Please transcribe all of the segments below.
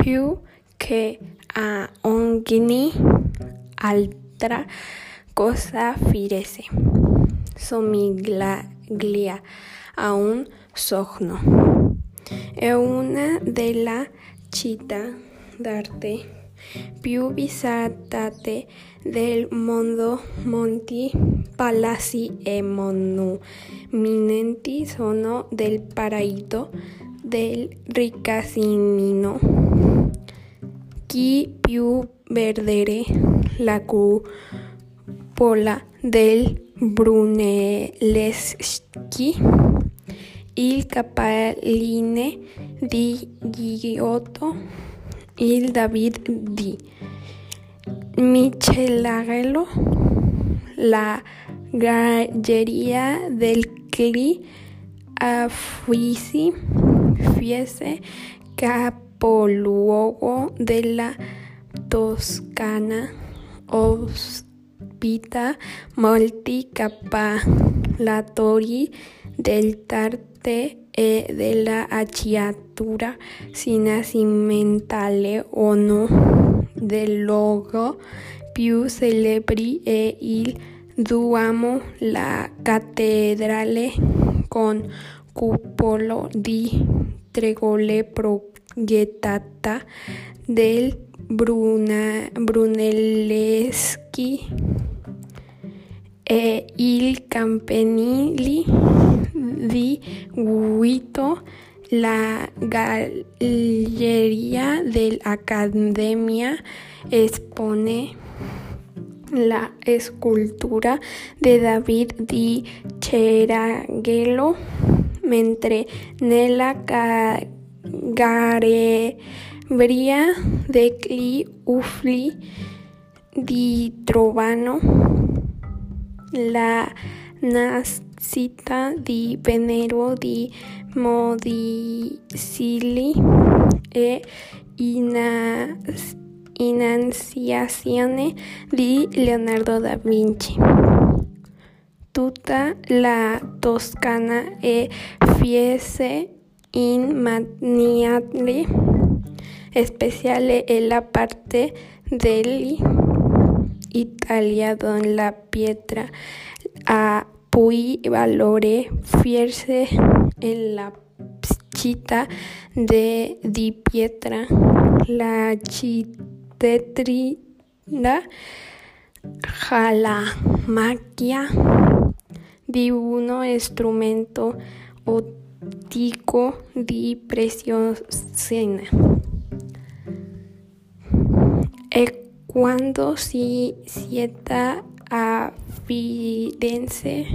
più che a ogni altra cosa firese somiglia a un sogno. È una delle città d'arte più visitate del mondo, molti palazzi e monumenti sono del paraíso del ricasinino. Chi più la cupola del Brunelleschi, il capaline di Giotto, il David di Michelangelo, la galleria del Cli Uffizi, Fiese, capoluogo della Toscana, ospita molti capolatori dell'arte e della acciatura rinascimentale uno del luogo più celebri è il Duomo, la cattedrale con cupolo di tregole progettata del Bruna, Brunelleschi e il campanile di Guido, la galleria dell'Accademia espone la escultura de David di Ceraghello, mentre nella galleria degli Uffizi di Trovanno la nascita di Venero di Modisilli e Innanziazione di Leonardo da Vinci. Tutta la Toscana è fiese immaniale, speciale è la parte dell'Italia dove la pietra ha più valore, fiese è la città de, di pietra, la cittadina la macchia di uno strumento ottico di precisione. E quando si siete a Firenze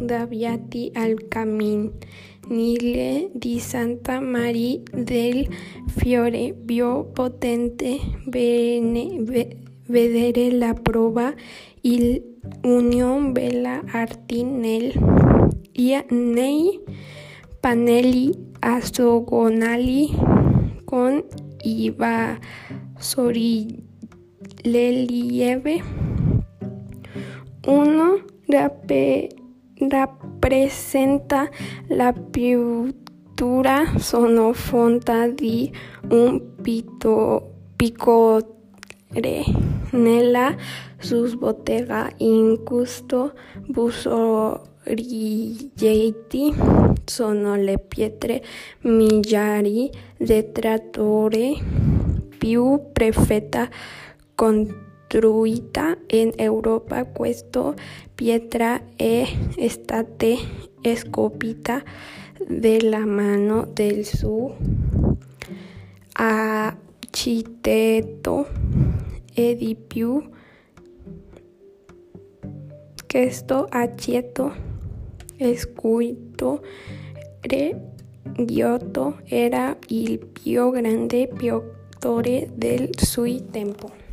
davanti al camminile di Santa Maria del Fiore vio potente bene, vedere la prova il Union Bella Arti nel, nei pannelli assogonali con i bassorilievi uno rappresenta la pittura sono fonte di un pittore nella sua bottega in questo bassorilievi sono le pietre migliori del trattore più perfetta costruita in Europa. Questa pietra è stata scolpita dalla mano del suo architetto e di più questo architetto scultore Giotto era il più grande pittore del suo tempo.